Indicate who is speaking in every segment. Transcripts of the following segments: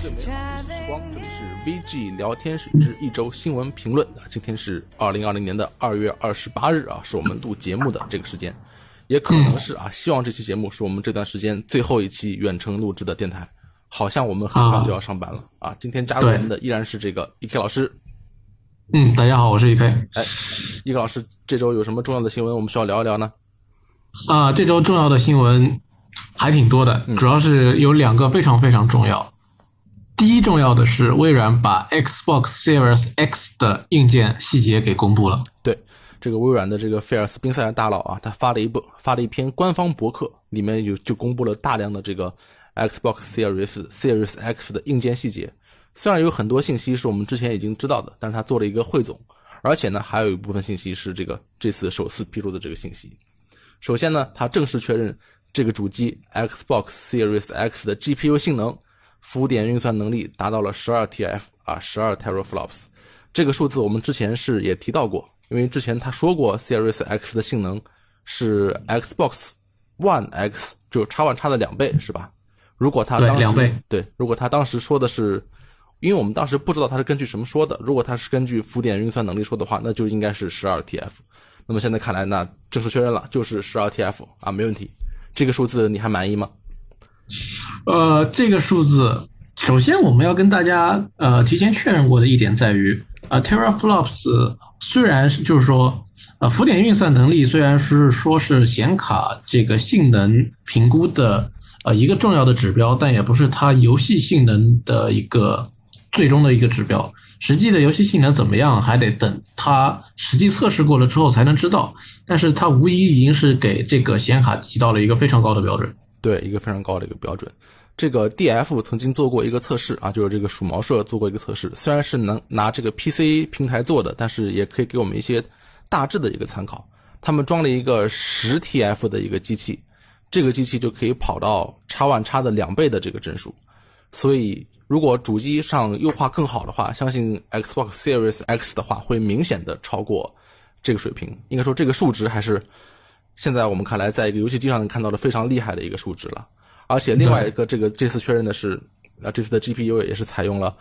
Speaker 1: 最美好的时光，这里是 VG 聊天室之一周新闻评论啊。今天是二零二零年的二月二十八日啊，是我们录节目的这个时间，也可能是啊，希望这期节目是我们这段时间最后一期远程录制的电台。好像我们很快就要上班了啊！今天加入我们的依然是这个 E.K 老师。
Speaker 2: 嗯，大家好，我是 E.K。
Speaker 1: 哎，E.K 老师，这周有什么重要的新闻我们需要聊一聊呢？
Speaker 2: 啊，这周重要的新闻还挺多的，主要是有两个非常非常重要。第一重要的是，微软把 Xbox Series X 的硬件细节给公布了。
Speaker 1: 对，这个微软的这个菲尔斯宾塞尔大佬啊，他发了一部发了一篇官方博客，里面有就公布了大量的这个。Xbox Series Series X 的硬件细节，虽然有很多信息是我们之前已经知道的，但是他做了一个汇总，而且呢，还有一部分信息是这个这次首次披露的这个信息。首先呢，他正式确认这个主机 Xbox Series X 的 GPU 性能、浮点运算能力达到了十二 TF 啊，十二 teraflops。这个数字我们之前是也提到过，因为之前他说过 Series X 的性能是 Xbox One X 就 X One X 的两倍，是吧？如果他当时
Speaker 2: 两倍
Speaker 1: 对，如果他当时说的是，因为我们当时不知道他是根据什么说的，如果他是根据浮点运算能力说的话，那就应该是十二 TF。那么现在看来，那正式确认了，就是十二 TF 啊，没问题。这个数字你还满意吗？
Speaker 2: 呃，这个数字，首先我们要跟大家呃提前确认过的一点在于，啊，teraflops 虽然是就是说，呃，浮点运算能力虽然是说是显卡这个性能评估的。呃，一个重要的指标，但也不是它游戏性能的一个最终的一个指标。实际的游戏性能怎么样，还得等它实际测试过了之后才能知道。但是它无疑已经是给这个显卡提到了一个非常高的标准。
Speaker 1: 对，一个非常高的一个标准。这个 DF 曾经做过一个测试啊，就是这个鼠毛社做过一个测试，虽然是能拿这个 PC 平台做的，但是也可以给我们一些大致的一个参考。他们装了一个十 TF 的一个机器。这个机器就可以跑到叉 One 叉的两倍的这个帧数，所以如果主机上优化更好的话，相信 Xbox Series X 的话会明显的超过这个水平。应该说这个数值还是现在我们看来，在一个游戏机上能看到的非常厉害的一个数值了。而且另外一个这个这次确认的是，啊这次的 GPU 也是采用了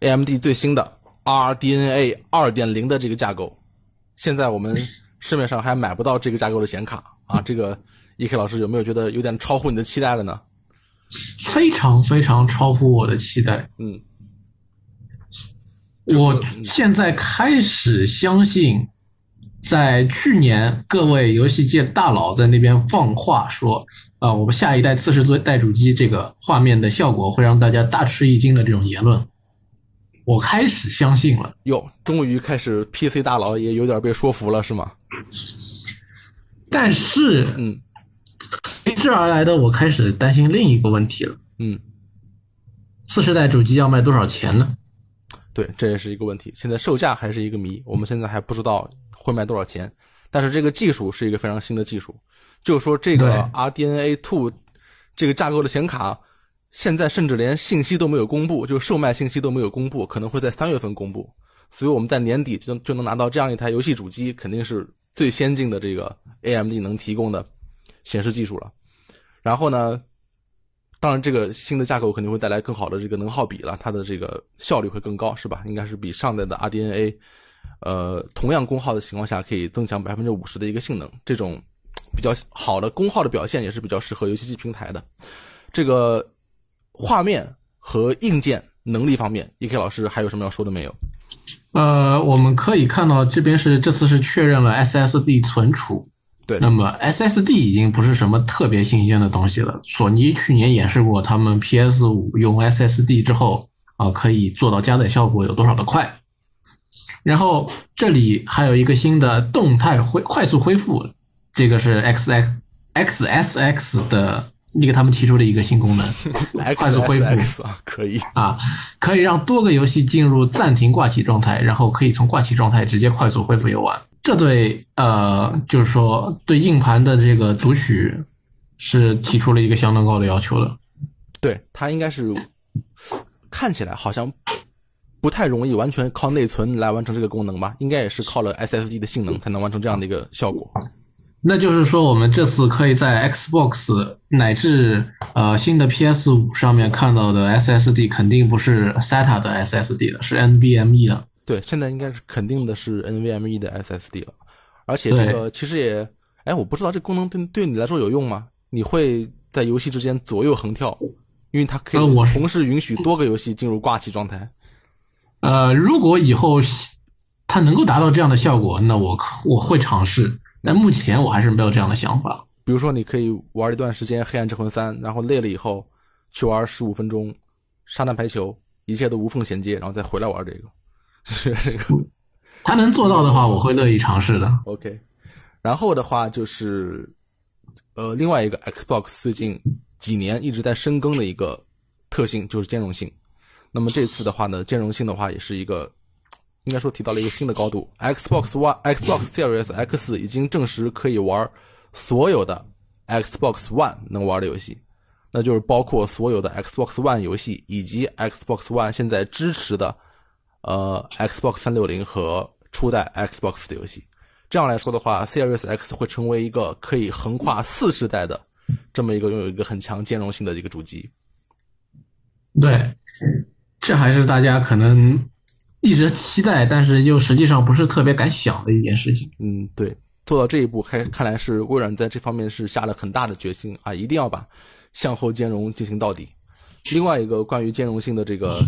Speaker 1: AMD 最新的 RDNA 二点零的这个架构。现在我们 市面上还买不到这个架构的显卡啊，这个。E.K 老师有没有觉得有点超乎你的期待了呢？
Speaker 2: 非常非常超乎我的期待。
Speaker 1: 嗯，
Speaker 2: 我现在开始相信，在去年各位游戏界大佬在那边放话说啊，我们下一代次世代主机这个画面的效果会让大家大吃一惊的这种言论，我开始相信了。
Speaker 1: 哟，终于开始 P.C 大佬也有点被说服了，是吗？
Speaker 2: 但是，
Speaker 1: 嗯。
Speaker 2: 随之而来的，我开始担心另一个问题了。
Speaker 1: 嗯，
Speaker 2: 次世代主机要卖多少钱呢？
Speaker 1: 对，这也是一个问题。现在售价还是一个谜，我们现在还不知道会卖多少钱。但是这个技术是一个非常新的技术，就是说这个 RDNA two 这个架构的显卡，现在甚至连信息都没有公布，就售卖信息都没有公布，可能会在三月份公布。所以我们在年底就就能拿到这样一台游戏主机，肯定是最先进的这个 AMD 能提供的显示技术了。然后呢，当然这个新的架构肯定会带来更好的这个能耗比了，它的这个效率会更高，是吧？应该是比上代的 RDNA，呃，同样功耗的情况下可以增强百分之五十的一个性能。这种比较好的功耗的表现也是比较适合游戏机平台的。这个画面和硬件能力方面，E.K 老师还有什么要说的没有？
Speaker 2: 呃，我们可以看到这边是这次是确认了 SSD 存储。
Speaker 1: 对，
Speaker 2: 那么 SSD 已经不是什么特别新鲜的东西了。索尼去年演示过，他们 PS 五用 SSD 之后啊，可以做到加载效果有多少的快。然后这里还有一个新的动态恢快速恢复，这个是 XX XSX 的你给他们提出的一个新功能，快速恢复
Speaker 1: 啊，可以
Speaker 2: 啊，可以让多个游戏进入暂停挂起状态，然后可以从挂起状态直接快速恢复游玩。这对呃，就是说对硬盘的这个读取是提出了一个相当高的要求的。
Speaker 1: 对，它应该是看起来好像不太容易完全靠内存来完成这个功能吧？应该也是靠了 SSD 的性能才能完成这样的一个效果。
Speaker 2: 那就是说，我们这次可以在 Xbox 乃至呃新的 PS 五上面看到的 SSD 肯定不是 SATA 的 SSD 了，是 NVMe 的。
Speaker 1: 对，现在应该是肯定的是 NVMe 的 SSD 了。而且这个其实也，哎，我不知道这功能对对你来说有用吗？你会在游戏之间左右横跳，因为它可以同时允许多个游戏进入挂机状态。
Speaker 2: 呃，如果以后它能够达到这样的效果，那我我会尝试。但目前我还是没有这样的想法。
Speaker 1: 比如说，你可以玩一段时间《黑暗之魂三》，然后累了以后去玩十五分钟沙滩排球，一切都无缝衔接，然后再回来玩这个。是这个，
Speaker 2: 他能做到的话，我会乐意尝试的。
Speaker 1: OK，然后的话就是，呃，另外一个 Xbox 最近几年一直在深耕的一个特性就是兼容性。那么这次的话呢，兼容性的话也是一个。应该说提到了一个新的高度，Xbox One、Xbox Series X 已经证实可以玩所有的 Xbox One 能玩的游戏，那就是包括所有的 Xbox One 游戏以及 Xbox One 现在支持的呃 Xbox 三六零和初代 Xbox 的游戏。这样来说的话，Series X 会成为一个可以横跨四世代的这么一个拥有一个很强兼容性的一个主机。
Speaker 2: 对，这还是大家可能。一直期待，但是又实际上不是特别敢想的一件事情。
Speaker 1: 嗯，对，做到这一步，看看来是微软在这方面是下了很大的决心啊，一定要把向后兼容进行到底。另外一个关于兼容性的这个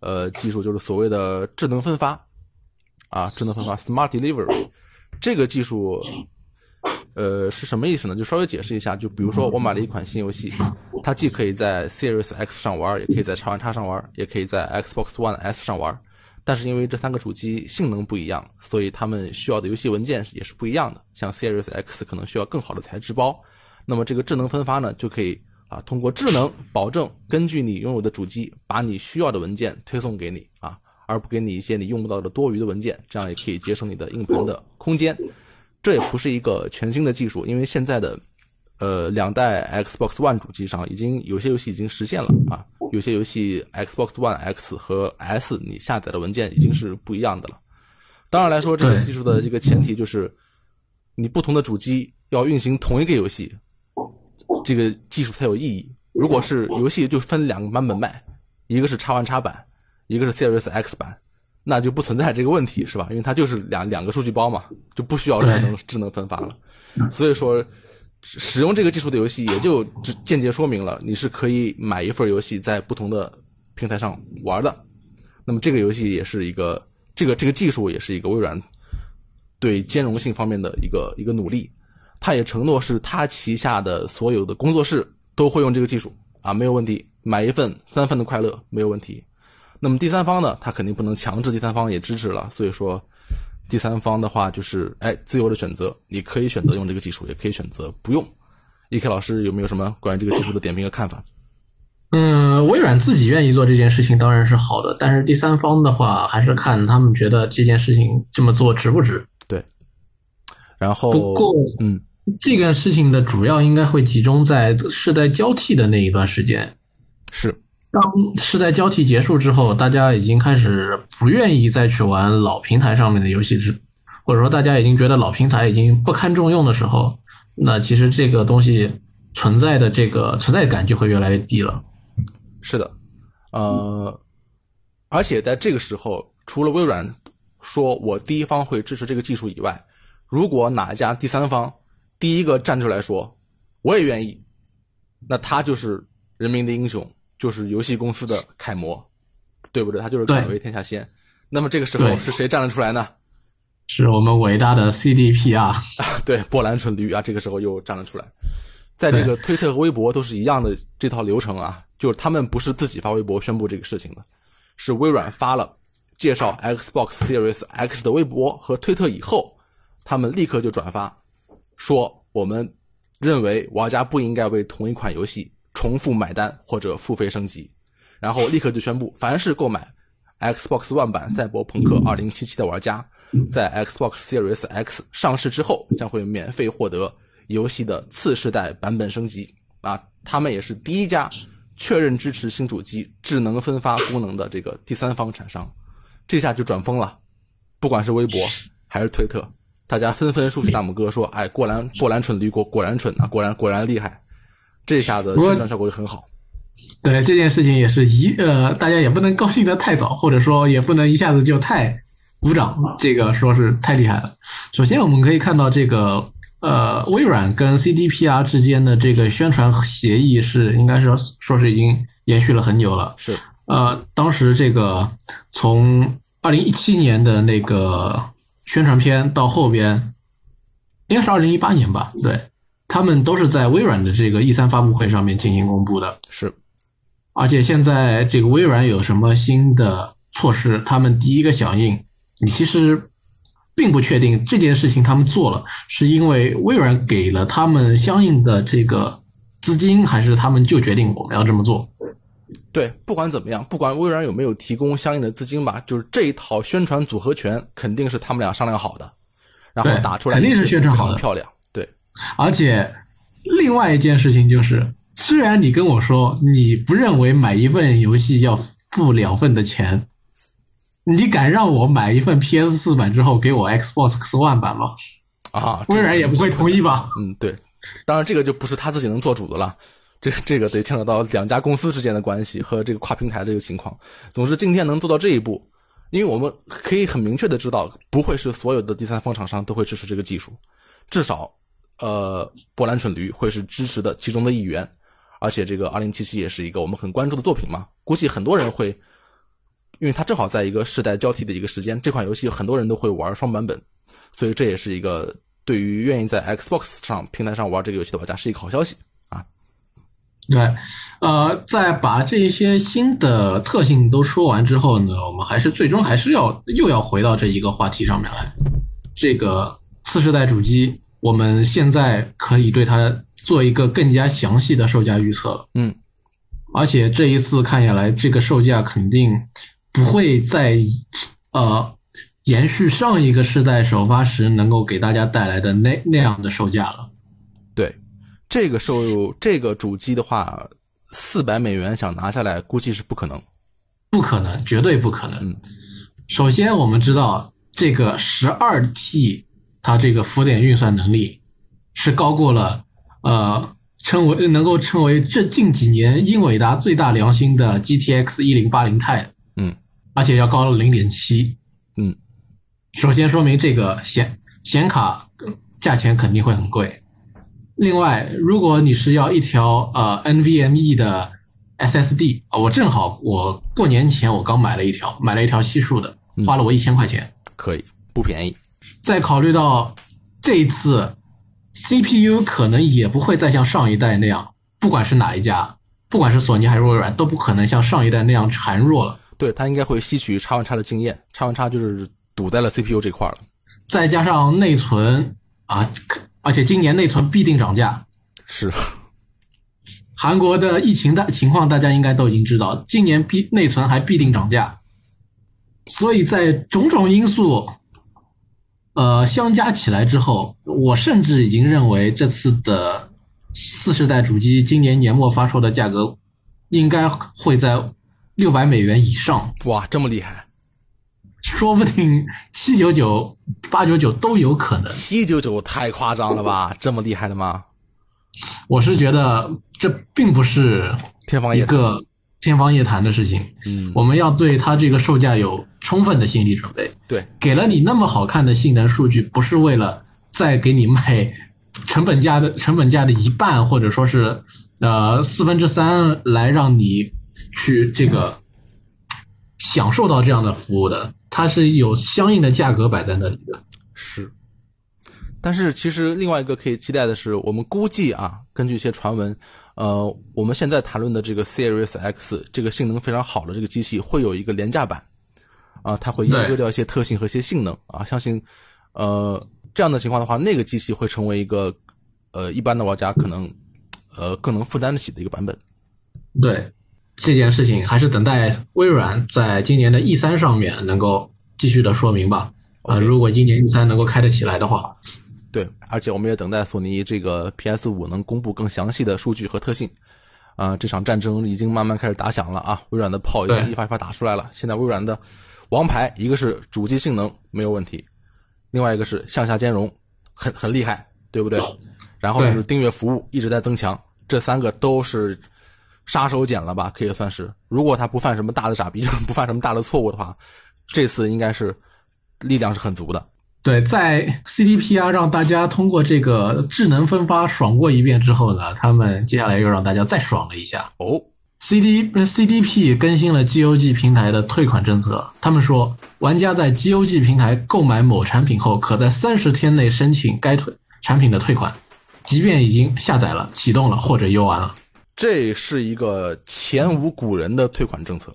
Speaker 1: 呃技术，就是所谓的智能分发啊，智能分发 （Smart Delivery） 这个技术，呃，是什么意思呢？就稍微解释一下，就比如说我买了一款新游戏，它既可以在 Series X 上玩，也可以在叉 One 叉上玩，也可以在 Xbox One S 上玩。但是因为这三个主机性能不一样，所以他们需要的游戏文件也是不一样的。像 Series X 可能需要更好的材质包，那么这个智能分发呢，就可以啊通过智能保证根据你拥有的主机，把你需要的文件推送给你啊，而不给你一些你用不到的多余的文件，这样也可以节省你的硬盘的空间。这也不是一个全新的技术，因为现在的。呃，两代 Xbox One 主机上已经有些游戏已经实现了啊，有些游戏 Xbox One X 和 S 你下载的文件已经是不一样的了。当然来说，这个技术的这个前提就是，你不同的主机要运行同一个游戏，这个技术才有意义。如果是游戏就分两个版本卖，一个是叉 One 叉版，一个是 Series X 版，那就不存在这个问题，是吧？因为它就是两两个数据包嘛，就不需要智能智能分发了。所以说。使用这个技术的游戏，也就间接说明了你是可以买一份游戏在不同的平台上玩的。那么这个游戏也是一个，这个这个技术也是一个微软对兼容性方面的一个一个努力。他也承诺是他旗下的所有的工作室都会用这个技术啊，没有问题，买一份三份的快乐没有问题。那么第三方呢，他肯定不能强制第三方也支持了，所以说。第三方的话就是，哎，自由的选择，你可以选择用这个技术，也可以选择不用。E K 老师有没有什么关于这个技术的点评和看法？
Speaker 2: 嗯，微软自己愿意做这件事情当然是好的，但是第三方的话还是看他们觉得这件事情这么做值不值。
Speaker 1: 对。然后，
Speaker 2: 不过，
Speaker 1: 嗯，
Speaker 2: 这个事情的主要应该会集中在世代交替的那一段时间。
Speaker 1: 是。
Speaker 2: 当世代交替结束之后，大家已经开始不愿意再去玩老平台上面的游戏，之或者说大家已经觉得老平台已经不堪重用的时候，那其实这个东西存在的这个存在感就会越来越低了。
Speaker 1: 是的，呃，而且在这个时候，除了微软说我第一方会支持这个技术以外，如果哪一家第三方第一个站出来说我也愿意，那他就是人民的英雄。就是游戏公司的楷模，对不对？他就是敢为天下先。那么这个时候是谁站了出来呢？
Speaker 2: 是我们伟大的 CDP 啊！
Speaker 1: 对，波兰蠢驴啊！这个时候又站了出来。在这个推特和微博都是一样的这套流程啊，就是他们不是自己发微博宣布这个事情的，是微软发了介绍 Xbox Series X 的微博和推特以后，他们立刻就转发，说我们认为玩家不应该为同一款游戏。重复买单或者付费升级，然后立刻就宣布，凡是购买 Xbox One 版《赛博朋克2077》的玩家，在 Xbox Series X 上市之后，将会免费获得游戏的次世代版本升级。啊，他们也是第一家确认支持新主机智能分发功能的这个第三方厂商，这下就转疯了。不管是微博还是推特，大家纷纷竖起大拇哥说：“哎，果然果然蠢驴果果然蠢啊，果然果然厉害。”这下子宣传效果就很好。
Speaker 2: 对这件事情也是一呃，大家也不能高兴的太早，或者说也不能一下子就太鼓掌，这个说是太厉害了。首先我们可以看到这个呃，微软跟 CDPR 之间的这个宣传协议是应该是说是已经延续了很久了。
Speaker 1: 是
Speaker 2: 呃，当时这个从二零一七年的那个宣传片到后边，应该是二零一八年吧？对，他们都是在微软的这个 E 三发布会上面进行公布的。
Speaker 1: 是。
Speaker 2: 而且现在这个微软有什么新的措施？他们第一个响应，你其实并不确定这件事情他们做了，是因为微软给了他们相应的这个资金，还是他们就决定我们要这么做？
Speaker 1: 对，不管怎么样，不管微软有没有提供相应的资金吧，就是这一套宣传组合拳肯定是他们俩商量好的，然后打出来
Speaker 2: 肯定是宣传好的
Speaker 1: 漂亮。对，
Speaker 2: 而且另外一件事情就是。虽然你跟我说你不认为买一份游戏要付两份的钱，你敢让我买一份 PS 四版之后给我 Xbox One 版吗？
Speaker 1: 啊，
Speaker 2: 微软也不会同意吧？
Speaker 1: 嗯，对，当然这个就不是他自己能做主的了，这这个得牵扯到两家公司之间的关系和这个跨平台这个情况。总之，今天能做到这一步，因为我们可以很明确的知道，不会是所有的第三方厂商都会支持这个技术，至少，呃，波兰蠢驴会是支持的其中的一员。而且这个二零七七也是一个我们很关注的作品嘛，估计很多人会，因为它正好在一个世代交替的一个时间，这款游戏很多人都会玩双版本，所以这也是一个对于愿意在 Xbox 上平台上玩这个游戏的玩家是一个好消息啊。
Speaker 2: 对，呃，在把这些新的特性都说完之后呢，我们还是最终还是要又要回到这一个话题上面来，这个次世代主机，我们现在可以对它。做一个更加详细的售价预测了，
Speaker 1: 嗯，
Speaker 2: 而且这一次看下来，这个售价肯定不会再呃延续上一个世代首发时能够给大家带来的那那样的售价了。
Speaker 1: 对，这个售这个主机的话，四百美元想拿下来，估计是不可能，
Speaker 2: 不可能，绝对不可能。首先，我们知道这个十二 T 它这个浮点运算能力是高过了。呃，称为能够称为这近几年英伟达最大良心的 GTX 一零八零 Ti，
Speaker 1: 嗯，
Speaker 2: 而且要高了零点七，
Speaker 1: 嗯，
Speaker 2: 首先说明这个显显卡价钱肯定会很贵。另外，如果你是要一条呃 NVMe 的 SSD 啊，我正好我过年前我刚买了一条，买了一条西数的，花了我一千块钱，
Speaker 1: 可以不便宜。
Speaker 2: 再考虑到这一次。CPU 可能也不会再像上一代那样，不管是哪一家，不管是索尼还是微软，都不可能像上一代那样孱弱了。
Speaker 1: 对，它应该会吸取叉 One 叉的经验，叉 One 叉就是堵在了 CPU 这块了。
Speaker 2: 再加上内存啊，而且今年内存必定涨价。
Speaker 1: 是，
Speaker 2: 韩国的疫情的情况大家应该都已经知道，今年必内存还必定涨价，所以在种种因素。呃，相加起来之后，我甚至已经认为这次的四世代主机今年年末发售的价格，应该会在六百美元以上。
Speaker 1: 哇，这么厉害！
Speaker 2: 说不定七九九、八九九都有可能。
Speaker 1: 七九九太夸张了吧？这么厉害的吗？
Speaker 2: 我是觉得这并不是
Speaker 1: 天方
Speaker 2: 一个。天方夜谭的事情，
Speaker 1: 嗯，
Speaker 2: 我们要对它这个售价有充分的心理准备。
Speaker 1: 对，
Speaker 2: 给了你那么好看的性能数据，不是为了再给你卖成本价的 成本价的一半，或者说是呃四分之三来让你去这个享受到这样的服务的，它是有相应的价格摆在那里的。
Speaker 1: 是，但是其实另外一个可以期待的是，我们估计啊，根据一些传闻。呃，我们现在谈论的这个 Series X 这个性能非常好的这个机器会有一个廉价版，啊，它会阉割掉一些特性和一些性能啊，相信，呃，这样的情况的话，那个机器会成为一个，呃，一般的玩家可能，呃，更能负担得起的一个版本。
Speaker 2: 对，这件事情还是等待微软在今年的 E 三上面能够继续的说明吧。啊，如果今年 E 三能够开得起来的话。
Speaker 1: 对，而且我们也等待索尼这个 PS 五能公布更详细的数据和特性。啊，这场战争已经慢慢开始打响了啊！微软的炮已经一发一发打出来了。现在微软的王牌，一个是主机性能没有问题，另外一个是向下兼容，很很厉害，对不对？然后就是订阅服务一直在增强，这三个都是杀手锏了吧？可以算是，如果他不犯什么大的傻逼，不犯什么大的错误的话，这次应该是力量是很足的。
Speaker 2: 对，在 CDP 啊，让大家通过这个智能分发爽过一遍之后呢，他们接下来又让大家再爽了一下
Speaker 1: 哦。
Speaker 2: CD CDP 更新了 GOG 平台的退款政策，他们说，玩家在 GOG 平台购买某产品后，可在三十天内申请该退产品的退款。即便已经下载了、启动了或者游玩了，
Speaker 1: 这是一个前无古人的退款政策。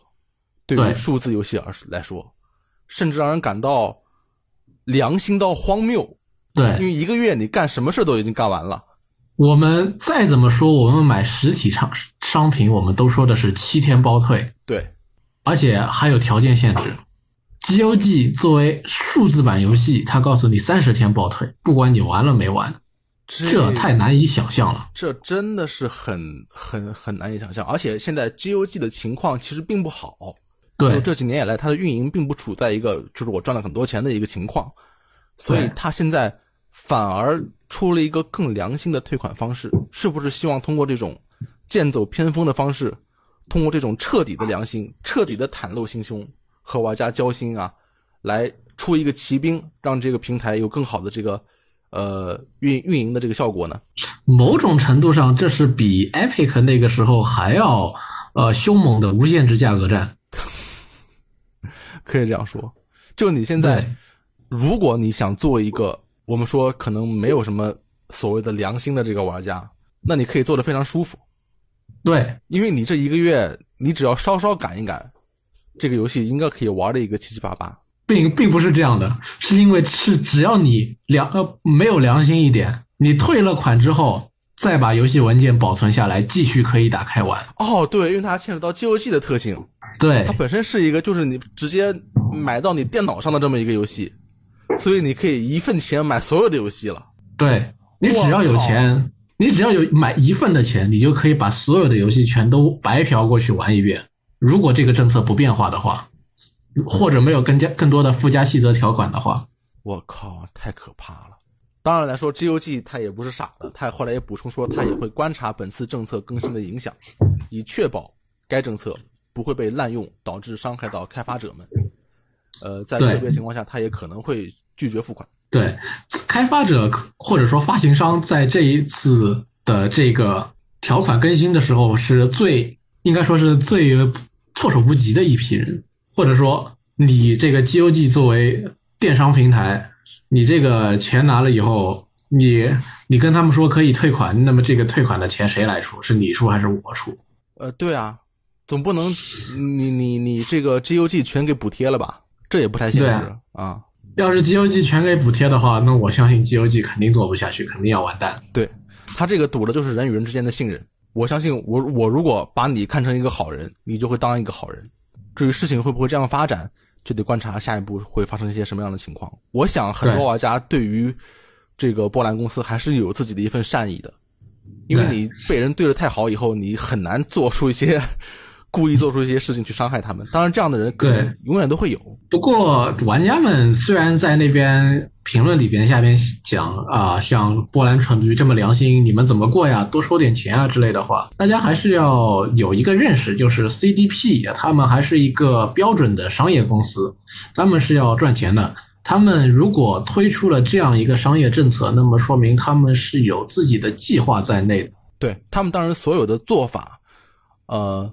Speaker 1: 对于数字游戏而来说，甚至让人感到良心到荒谬。
Speaker 2: 对，
Speaker 1: 因为一个月你干什么事都已经干完了。
Speaker 2: 我们再怎么说，我们买实体商商品，我们都说的是七天包退。
Speaker 1: 对，
Speaker 2: 而且还有条件限制。GOG 作为数字版游戏，它告诉你三十天包退，不管你玩了没玩。这太难以想象了，
Speaker 1: 这真的是很很很难以想象。而且现在 GOG 的情况其实并不好，
Speaker 2: 对，
Speaker 1: 这几年以来它的运营并不处在一个就是我赚了很多钱的一个情况，所以它现在反而出了一个更良心的退款方式。是不是希望通过这种剑走偏锋的方式，通过这种彻底的良心、彻底的袒露心胸和玩家交心啊，来出一个骑兵，让这个平台有更好的这个。呃，运运营的这个效果呢？
Speaker 2: 某种程度上，这是比 Epic 那个时候还要呃凶猛的无限制价格战，
Speaker 1: 可以这样说。就你现在，如果你想做一个我们说可能没有什么所谓的良心的这个玩家，那你可以做的非常舒服。
Speaker 2: 对，
Speaker 1: 因为你这一个月，你只要稍稍赶一赶，这个游戏应该可以玩的一个七七八八。
Speaker 2: 并并不是这样的，是因为是只要你良呃没有良心一点，你退了款之后，再把游戏文件保存下来，继续可以打开玩。
Speaker 1: 哦，对，因为它牵扯到 GOG 的特性，
Speaker 2: 对，
Speaker 1: 它本身是一个就是你直接买到你电脑上的这么一个游戏，所以你可以一份钱买所有的游戏了。
Speaker 2: 对你只要有钱，你只要有买一份的钱，你就可以把所有的游戏全都白嫖过去玩一遍。如果这个政策不变化的话。或者没有更加更多的附加细则条款的话，
Speaker 1: 我靠，太可怕了。当然来说，GOG 他也不是傻的，他后来也补充说，他也会观察本次政策更新的影响，以确保该政策不会被滥用，导致伤害到开发者们。呃，在个别情况下，他也可能会拒绝付款。
Speaker 2: 对，开发者或者说发行商在这一次的这个条款更新的时候，是最应该说是最措手不及的一批人。或者说，你这个 GOG 作为电商平台，你这个钱拿了以后，你你跟他们说可以退款，那么这个退款的钱谁来出？是你出还是我出？
Speaker 1: 呃，对啊，总不能你你你这个 GOG 全给补贴了吧？这也不太现实啊。
Speaker 2: 要是 GOG 全给补贴的话，那我相信 GOG 肯定做不下去，肯定要完蛋。
Speaker 1: 对他这个赌的就是人与人之间的信任。我相信我我如果把你看成一个好人，你就会当一个好人。至于事情会不会这样发展，就得观察下一步会发生一些什么样的情况。我想很多玩家对于这个波兰公司还是有自己的一份善意的，因为你被人对的太好以后，你很难做出一些。故意做出一些事情去伤害他们，当然这样的人
Speaker 2: 对
Speaker 1: 永远都会有。
Speaker 2: 不过玩家们虽然在那边评论里边下边讲啊，像波兰蠢驴这么良心，你们怎么过呀？多收点钱啊之类的话，大家还是要有一个认识，就是 CDP 他们还是一个标准的商业公司，他们是要赚钱的。他们如果推出了这样一个商业政策，那么说明他们是有自己的计划在内的。
Speaker 1: 对他们当然所有的做法，呃。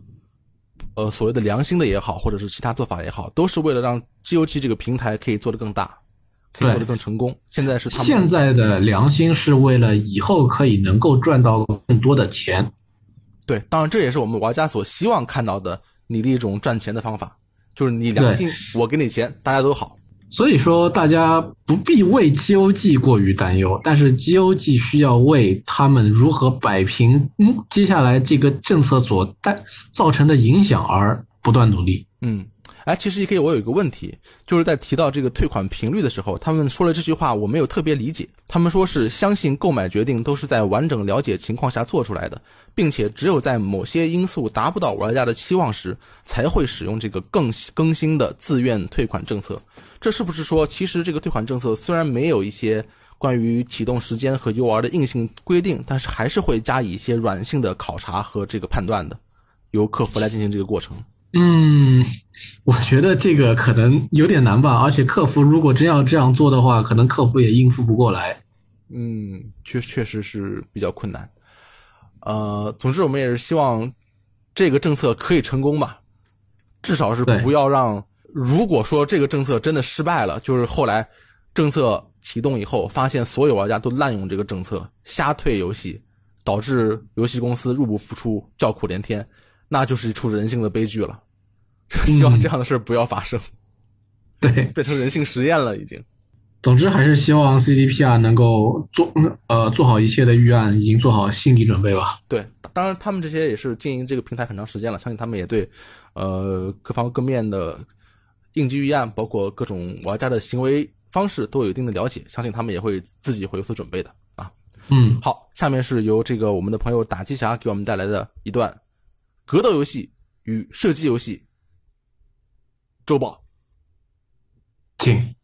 Speaker 1: 呃，所谓的良心的也好，或者是其他做法也好，都是为了让 GOG 这个平台可以做得更大，可以做得更成功。现在是他们
Speaker 2: 现在的良心是为了以后可以能够赚到更多的钱。
Speaker 1: 对，当然这也是我们玩家所希望看到的你的一种赚钱的方法，就是你良心，我给你钱，大家都好。
Speaker 2: 所以说，大家不必为 GOG 过于担忧，但是 GOG 需要为他们如何摆平嗯接下来这个政策所带造成的影响而不断努力。
Speaker 1: 嗯，哎，其实 E K 我有一个问题，就是在提到这个退款频率的时候，他们说了这句话，我没有特别理解。他们说是相信购买决定都是在完整了解情况下做出来的，并且只有在某些因素达不到玩家的期望时，才会使用这个更更新的自愿退款政策。这是不是说，其实这个退款政策虽然没有一些关于启动时间和游玩的硬性规定，但是还是会加以一些软性的考察和这个判断的，由客服来进行这个过程。
Speaker 2: 嗯，我觉得这个可能有点难吧，而且客服如果真要这样做的话，可能客服也应付不过来。
Speaker 1: 嗯，确确实是比较困难。呃，总之我们也是希望这个政策可以成功吧，至少是不要让。如果说这个政策真的失败了，就是后来政策启动以后，发现所有玩家都滥用这个政策，瞎退游戏，导致游戏公司入不敷出，叫苦连天。那就是一出人性的悲剧了，希望这样的事不要发生。
Speaker 2: 对，
Speaker 1: 变成人性实验了，已经。
Speaker 2: 总之，还是希望 CDPR 能够做呃做好一切的预案，已经做好心理准备吧。
Speaker 1: 对，当然他们这些也是经营这个平台很长时间了，相信他们也对呃各方各面的应急预案，包括各种玩家的行为方式都有一定的了解，相信他们也会自己会有所准备的啊。
Speaker 2: 嗯，
Speaker 1: 好，下面是由这个我们的朋友打击侠给我们带来的一段。格斗游戏与射击游戏周报，
Speaker 2: 请。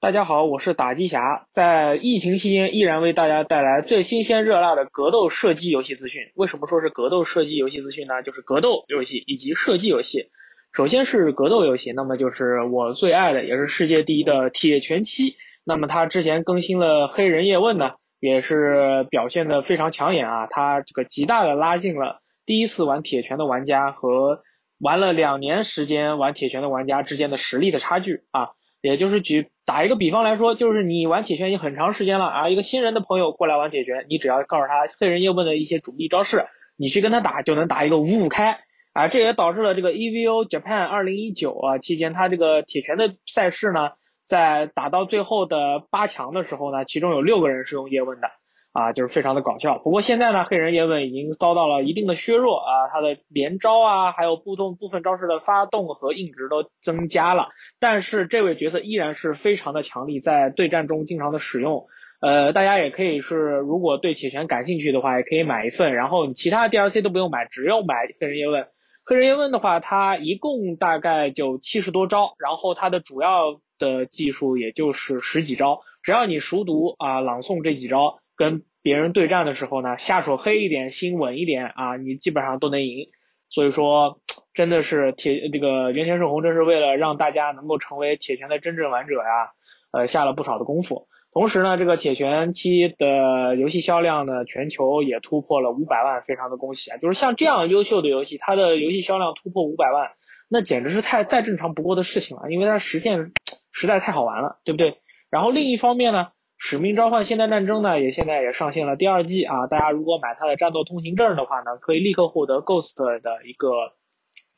Speaker 3: 大家好，我是打击侠，在疫情期间依然为大家带来最新鲜热辣的格斗射击游戏资讯。为什么说是格斗射击游戏资讯呢？就是格斗游戏以及射击游戏。首先是格斗游戏，那么就是我最爱的，也是世界第一的铁拳七。那么它之前更新了黑人叶问呢。也是表现的非常抢眼啊！他这个极大的拉近了第一次玩铁拳的玩家和玩了两年时间玩铁拳的玩家之间的实力的差距啊！也就是举打一个比方来说，就是你玩铁拳已经很长时间了啊，一个新人的朋友过来玩铁拳，你只要告诉他黑人叶问的一些主力招式，你去跟他打就能打一个五五开啊！这也导致了这个 EVO Japan 二零一九啊期间，他这个铁拳的赛事呢。在打到最后的八强的时候呢，其中有六个人是用叶问的，啊，就是非常的搞笑。不过现在呢，黑人叶问已经遭到了一定的削弱啊，他的连招啊，还有部动部分招式的发动和硬直都增加了。但是这位角色依然是非常的强力，在对战中经常的使用。呃，大家也可以是，如果对铁拳感兴趣的话，也可以买一份，然后你其他 DLC 都不用买，只用买黑人叶问。黑人叶问的话，它一共大概就七十多招，然后它的主要。的技术也就是十几招，只要你熟读啊朗诵这几招，跟别人对战的时候呢，下手黑一点，心稳一点啊，你基本上都能赢。所以说，真的是铁这个原田胜红，真是为了让大家能够成为铁拳的真正玩者呀，呃，下了不少的功夫。同时呢，这个铁拳七的游戏销量呢，全球也突破了五百万，非常的恭喜啊！就是像这样优秀的游戏，它的游戏销量突破五百万，那简直是太再正常不过的事情了，因为它实现。实在太好玩了，对不对？然后另一方面呢，《使命召唤：现代战争》呢也现在也上线了第二季啊。大家如果买它的战斗通行证的话呢，可以立刻获得 Ghost 的一个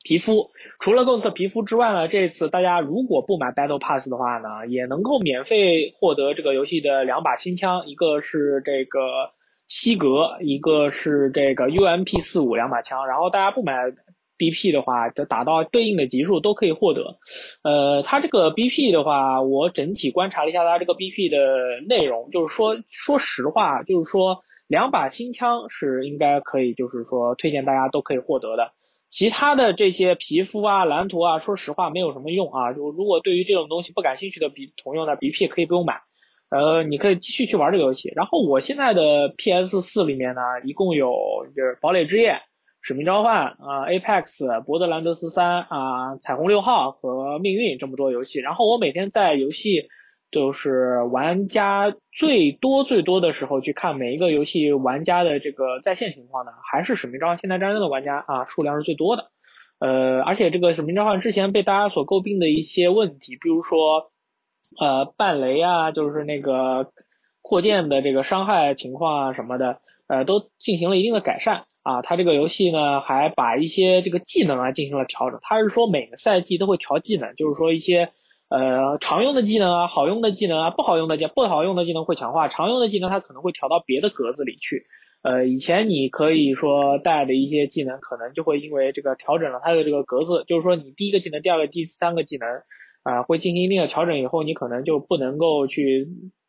Speaker 3: 皮肤。除了 Ghost 皮肤之外呢，这次大家如果不买 Battle Pass 的话呢，也能够免费获得这个游戏的两把新枪，一个是这个西格，一个是这个 UMP 四五两把枪。然后大家不买。BP 的话，就打到对应的级数都可以获得。呃，它这个 BP 的话，我整体观察了一下它这个 BP 的内容，就是说，说实话，就是说两把新枪是应该可以，就是说推荐大家都可以获得的。其他的这些皮肤啊、蓝图啊，说实话没有什么用啊。就如果对于这种东西不感兴趣的比同用的 BP 可以不用买，呃，你可以继续去玩这个游戏。然后我现在的 PS 四里面呢，一共有就是堡垒之夜。使命召唤啊，Apex，博德兰德斯三啊，彩虹六号和命运这么多游戏，然后我每天在游戏就是玩家最多最多的时候去看每一个游戏玩家的这个在线情况呢，还是使命召唤现代战争的玩家啊数量是最多的，呃，而且这个使命召唤之前被大家所诟病的一些问题，比如说呃半雷啊，就是那个扩建的这个伤害情况啊什么的。呃，都进行了一定的改善啊。它这个游戏呢，还把一些这个技能啊进行了调整。它是说每个赛季都会调技能，就是说一些呃常用的技能啊、好用的技能啊、不好用的技不好用的技能会强化，常用的技能它可能会调到别的格子里去。呃，以前你可以说带的一些技能，可能就会因为这个调整了它的这个格子，就是说你第一个技能、第二个、第三个技能啊，会进行一定的调整以后，你可能就不能够去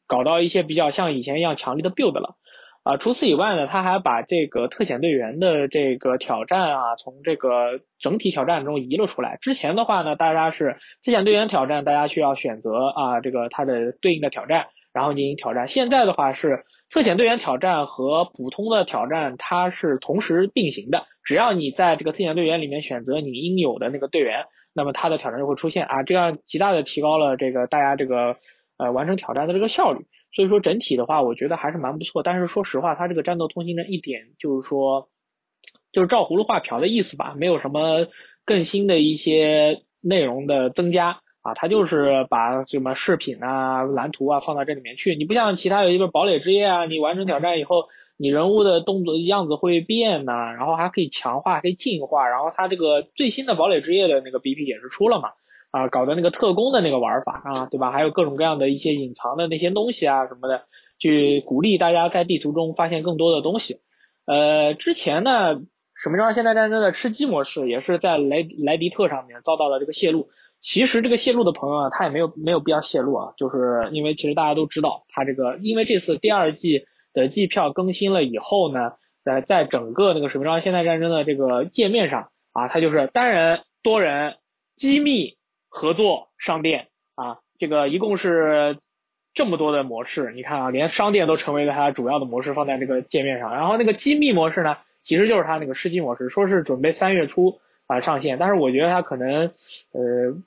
Speaker 3: 搞到一些比较像以前一样强力的 build 了。啊，除此以外呢，他还把这个特遣队员的这个挑战啊，从这个整体挑战中移了出来。之前的话呢，大家是特遣队员挑战，大家需要选择啊这个它的对应的挑战，然后进行挑战。现在的话是。特遣队员挑战和普通的挑战，它是同时并行的。只要你在这个特遣队员里面选择你应有的那个队员，那么他的挑战就会出现啊，这样极大的提高了这个大家这个呃完成挑战的这个效率。所以说整体的话，我觉得还是蛮不错。但是说实话，它这个战斗通行证一点就是说，就是照葫芦画瓢的意思吧，没有什么更新的一些内容的增加。啊，它就是把什么饰品啊、蓝图啊放到这里面去。你不像其他有一个堡垒之夜啊，你完成挑战以后，你人物的动作样子会变呐，然后还可以强化、可以进化。然后它这个最新的堡垒之夜的那个 BP 也是出了嘛，啊，搞的那个特工的那个玩法啊，对吧？还有各种各样的一些隐藏的那些东西啊什么的，去鼓励大家在地图中发现更多的东西。呃，之前呢，使命召唤现代战争的吃鸡模式也是在莱莱迪特上面遭到了这个泄露。其实这个泄露的朋友啊，他也没有没有必要泄露啊，就是因为其实大家都知道，他这个因为这次第二季的季票更新了以后呢，在在整个那个《使命召唤：现代战争》的这个界面上啊，它就是单人、多人、机密、合作、商店啊，这个一共是这么多的模式。你看啊，连商店都成为了它主要的模式，放在这个界面上。然后那个机密模式呢，其实就是它那个吃鸡模式，说是准备三月初啊上线，但是我觉得它可能呃。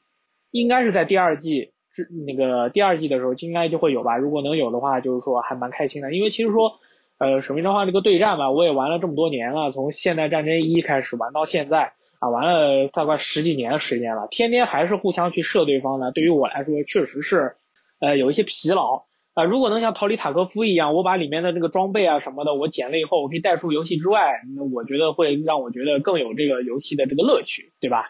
Speaker 3: 应该是在第二季之那个第二季的时候，应该就会有吧。如果能有的话，就是说还蛮开心的。因为其实说，呃，使命召唤这个对战吧，我也玩了这么多年了，从现代战争一开始玩到现在啊，玩了大概十几年的时间了，天天还是互相去射对方呢。对于我来说，确实是，呃，有一些疲劳啊。如果能像逃离塔科夫一样，我把里面的这个装备啊什么的我捡了以后，我可以带出游戏之外，那我觉得会让我觉得更有这个游戏的这个乐趣，对吧？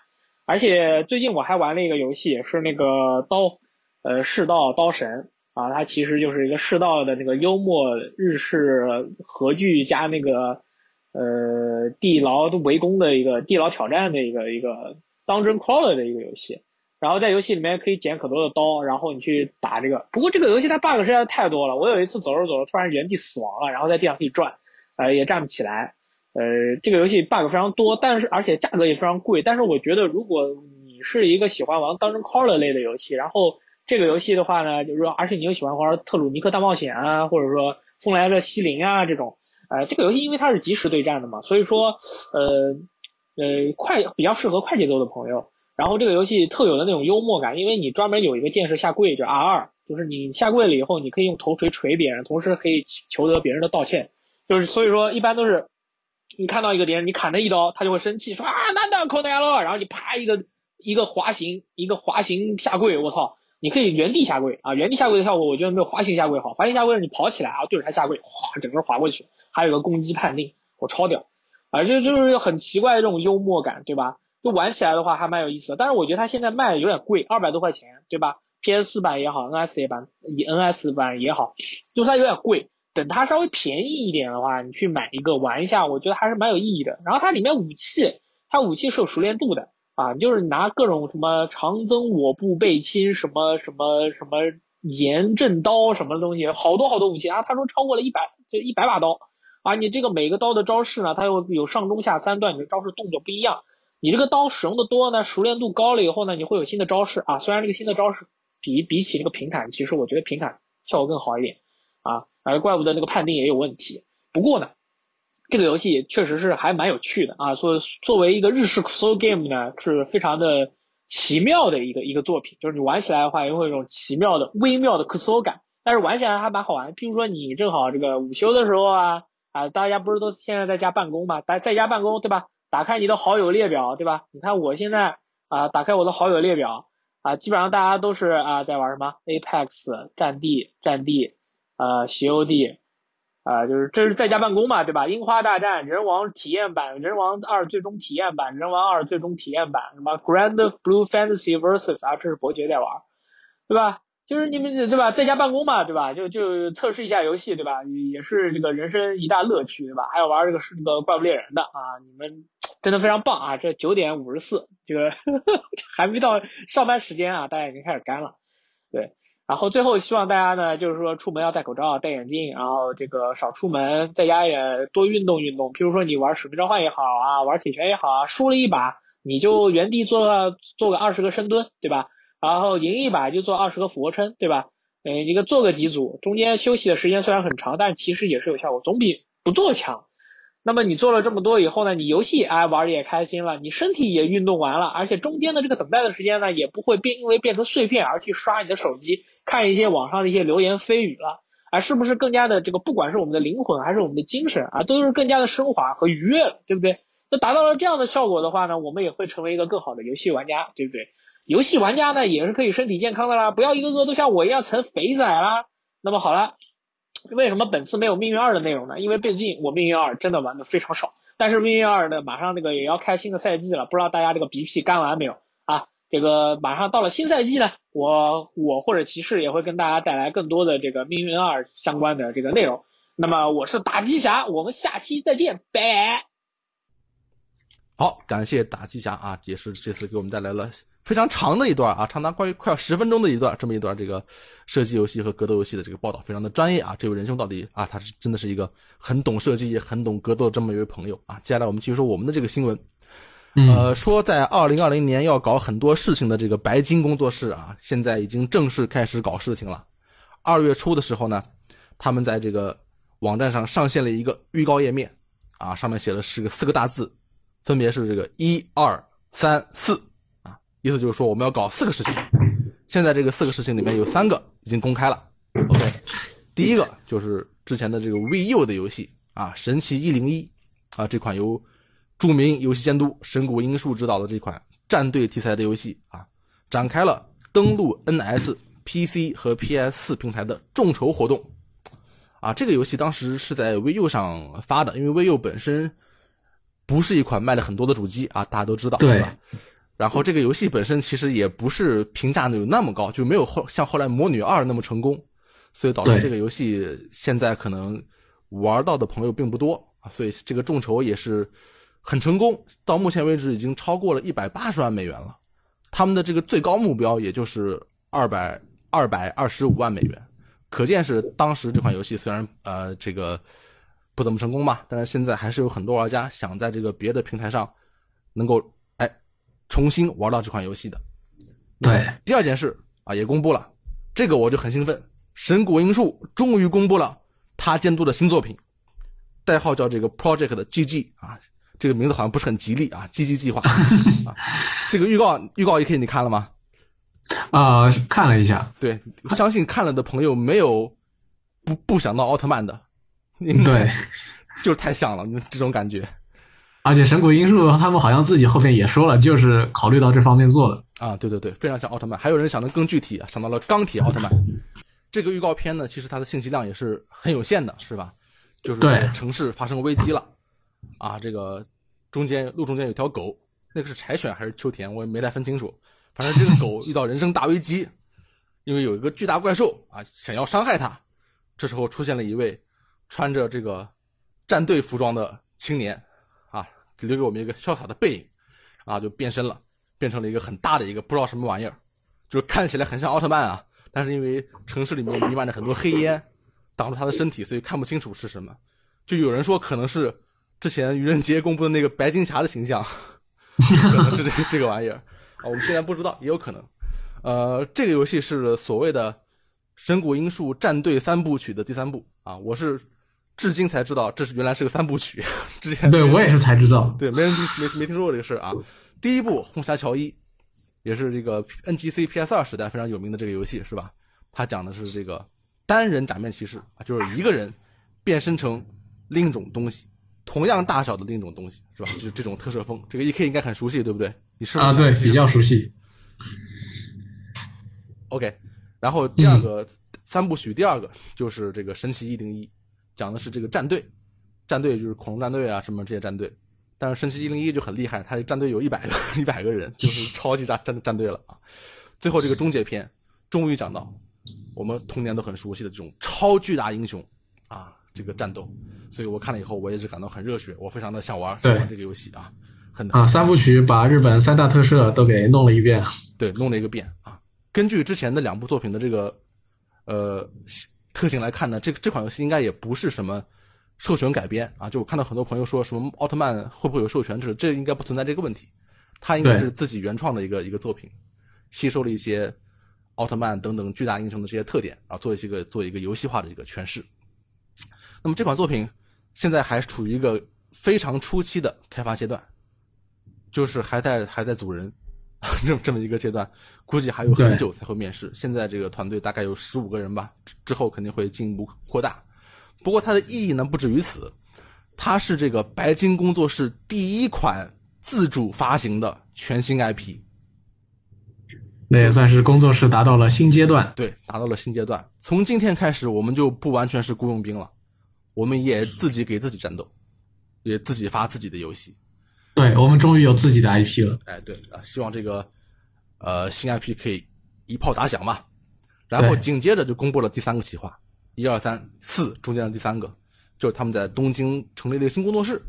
Speaker 3: 而且最近我还玩了一个游戏，是那个刀，呃，世道刀神啊，它其实就是一个世道的那个幽默日式合剧加那个呃地牢围攻的一个地牢挑战的一个一个 dungeon crawler 的一个游戏。然后在游戏里面可以捡可多的刀，然后你去打这个。不过这个游戏它 bug 实在太多了，我有一次走着走着突然原地死亡了，然后在地上可以转，呃，也站不起来。呃，这个游戏 bug 非常多，但是而且价格也非常贵。但是我觉得，如果你是一个喜欢玩当真 crawler 类的游戏，然后这个游戏的话呢，就是说，而且你又喜欢玩特鲁尼克大冒险啊，或者说风来了西林啊这种，呃，这个游戏因为它是即时对战的嘛，所以说，呃呃，快比较适合快节奏的朋友。然后这个游戏特有的那种幽默感，因为你专门有一个剑士下跪，就 R 二，就是你下跪了以后，你可以用头锤锤别人，同时可以求得别人的道歉，就是所以说一般都是。你看到一个敌人，你砍他一刀，他就会生气，说啊，难道扣来了？然后你啪一个一个滑行，一个滑行下跪，我操！你可以原地下跪啊，原地下跪的效果我觉得没有滑行下跪好。滑行下跪是你跑起来啊，对着他下跪，哗，整个滑过去。还有个攻击判定，我超屌啊！就就是很奇怪的这种幽默感，对吧？就玩起来的话还蛮有意思的。但是我觉得它现在卖的有点贵，二百多块钱，对吧？PS 四版也好，NS 版以 NS 版也好，就是它有点贵。等它稍微便宜一点的话，你去买一个玩一下，我觉得还是蛮有意义的。然后它里面武器，它武器是有熟练度的啊，就是拿各种什么长增我部背心，什么什么什么炎震刀什么东西，好多好多武器啊。他说超过了一百，就一百把刀啊。你这个每个刀的招式呢，它又有上中下三段，你的招式动作不一样。你这个刀使用的多呢，熟练度高了以后呢，你会有新的招式啊。虽然这个新的招式比比起那个平坦，其实我觉得平坦效果更好一点啊。而怪物的那个判定也有问题。不过呢，这个游戏确实是还蛮有趣的啊。作作为一个日式 s o game 呢，是非常的奇妙的一个一个作品。就是你玩起来的话，也会有一种奇妙的、微妙的 s o 感。但是玩起来还蛮好玩。譬如说你正好这个午休的时候啊，啊，大家不是都现在在家办公嘛？在在家办公对吧？打开你的好友列表对吧？你看我现在啊，打开我的好友列表啊，基本上大家都是啊在玩什么 Apex 战地战地。呃，西啊，就是这是在家办公嘛，对吧？樱花大战、人王体验版、人王二最终体验版、人王二最终体验版，什么 Grand Blue Fantasy Versus 啊，这是伯爵在玩，对吧？就是你们对吧，在家办公嘛，对吧？就就测试一下游戏，对吧？也是这个人生一大乐趣，对吧？还有玩这个是这个怪物猎人的啊，你们真的非常棒啊！这九点五十四，这个 还没到上班时间啊，大家已经开始干了，对。然后最后希望大家呢，就是说出门要戴口罩、戴眼镜，然后这个少出门，在家也多运动运动。譬如说你玩使命召唤也好啊，玩铁拳也好啊，输了一把你就原地做做个二十个深蹲，对吧？然后赢一把就做二十个俯卧撑，对吧？哎，一个做个几组，中间休息的时间虽然很长，但其实也是有效果，总比不做强。那么你做了这么多以后呢，你游戏哎玩的也开心了，你身体也运动完了，而且中间的这个等待的时间呢，也不会变因为变成碎片而去刷你的手机。看一些网上的一些流言蜚语了，啊，是不是更加的这个，不管是我们的灵魂还是我们的精神啊，都是更加的升华和愉悦了，对不对？那达到了这样的效果的话呢，我们也会成为一个更好的游戏玩家，对不对？游戏玩家呢也是可以身体健康的啦，不要一个个都像我一样成肥仔啦。那么好了，为什么本次没有命运二的内容呢？因为毕竟我命运二真的玩的非常少，但是命运二呢马上这个也要开新的赛季了，不知道大家这个鼻涕干完没有啊？这个马上到了新赛季呢，我我或者骑士也会跟大家带来更多的这个命运二相关的这个内容。那么我是打机侠，我们下期再见，拜。
Speaker 1: 好，感谢打机侠啊，也是这次给我们带来了非常长的一段啊，长达快快要十分钟的一段这么一段这个射击游戏和格斗游戏的这个报道，非常的专业啊。这位仁兄到底啊，他是真的是一个很懂射击也很懂格斗这么一位朋友啊。接下来我们继续说我们的这个新闻。呃，说在二零二零年要搞很多事情的这个白金工作室啊，现在已经正式开始搞事情了。二月初的时候呢，他们在这个网站上上线了一个预告页面，啊，上面写的是个四个大字，分别是这个一二三四啊，意思就是说我们要搞四个事情。现在这个四个事情里面有三个已经公开了。OK，第一个就是之前的这个 VU 的游戏啊，神奇一零一啊，这款由。著名游戏监督神谷英树执导的这款战队题材的游戏啊，展开了登陆 NS、PC 和 PS4 平台的众筹活动。啊，这个游戏当时是在 VU 上发的，因为 VU 本身不是一款卖了很多的主机啊，大家都知道，对吧？然后这个游戏本身其实也不是评价有那么高，就没有后像后来《魔女二》那么成功，所以导致这个游戏现在可能玩到的朋友并不多啊。所以这个众筹也是。很成功，到目前为止已经超过了一百八十万美元了。他们的这个最高目标也就是二百二百二十五万美元，可见是当时这款游戏虽然呃这个不怎么成功吧，但是现在还是有很多玩家想在这个别的平台上能够哎重新玩到这款游戏的。
Speaker 2: 对，
Speaker 1: 第二件事啊也公布了，这个我就很兴奋，神谷英树终于公布了他监督的新作品，代号叫这个 Project 的 GG 啊。这个名字好像不是很吉利啊！，GG 计划 啊，这个预告预告也可以，你看了吗？
Speaker 2: 啊，看了一下。
Speaker 1: 对，相信看了的朋友没有不不想到奥特曼的。
Speaker 2: 对，
Speaker 1: 就是太像了，这种感觉。
Speaker 2: 而且神谷英树他们好像自己后面也说了，就是考虑到这方面做的。
Speaker 1: 啊，对对对，非常像奥特曼。还有人想的更具体，想到了钢铁奥特曼。这个预告片呢，其实它的信息量也是很有限的，是吧？就是城市发生危机了。啊，这个中间路中间有条狗，那个是柴犬还是秋田，我也没太分清楚。反正这个狗遇到人生大危机，因为有一个巨大怪兽啊想要伤害它。这时候出现了一位穿着这个战队服装的青年，啊，留给我们一个潇洒的背影，啊，就变身了，变成了一个很大的一个不知道什么玩意儿，就是看起来很像奥特曼啊，但是因为城市里面弥漫着很多黑烟，挡住他的身体，所以看不清楚是什么。就有人说可能是。之前愚人节公布的那个白金侠的形象，可能是这这个玩意儿啊，我们现在不知道，也有可能。呃，这个游戏是所谓的《神谷英树战队三部曲》的第三部啊，我是至今才知道这是原来是个三部曲，之前
Speaker 2: 对我也是才知道，
Speaker 1: 对，没人没没听说过这个事儿啊。第一部《红霞乔伊》也是这个 NGC PS 二时代非常有名的这个游戏是吧？它讲的是这个单人假面骑士啊，就是一个人变身成另一种东西。同样大小的另一种东西是吧？就是这种特摄风，这个 E K 应该很熟悉，对不对？你是
Speaker 2: 啊，对，比较熟悉。
Speaker 1: OK，然后第二个三部曲，第二个就是这个神奇一零一，讲的是这个战队，战队就是恐龙战队啊什么这些战队。但是神奇一零一就很厉害，他的战队有一百个 一百个人，就是超级战战战队了啊。最后这个终结篇终于讲到我们童年都很熟悉的这种超巨大英雄啊，这个战斗。所以我看了以后，我也是感到很热血，我非常的想玩想玩这个游戏啊，很
Speaker 2: 啊三部曲把日本三大特摄都给弄了一遍，
Speaker 1: 对，弄了一个遍啊。根据之前的两部作品的这个呃特性来看呢，这这款游戏应该也不是什么授权改编啊。就我看到很多朋友说什么奥特曼会不会有授权制，这应该不存在这个问题，它应该是自己原创的一个一个作品，吸收了一些奥特曼等等巨大英雄的这些特点，然后做一些个做一个游戏化的一个诠释。那么这款作品。现在还处于一个非常初期的开发阶段，就是还在还在组人，这么这么一个阶段，估计还有很久才会面试。现在这个团队大概有十五个人吧，之后肯定会进一步扩大。不过它的意义呢不止于此，它是这个白金工作室第一款自主发行的全新 IP，
Speaker 2: 那也算是工作室达到了新阶段。
Speaker 1: 对，达到了新阶段。从今天开始，我们就不完全是雇佣兵了。我们也自己给自己战斗，也自己发自己的游戏。
Speaker 2: 对，我们终于有自己的 IP 了。
Speaker 1: 哎，对啊，希望这个呃新 IP 可以一炮打响嘛。然后紧接着就公布了第三个企划，一二三四中间的第三个，就是他们在东京成立了一个新工作室，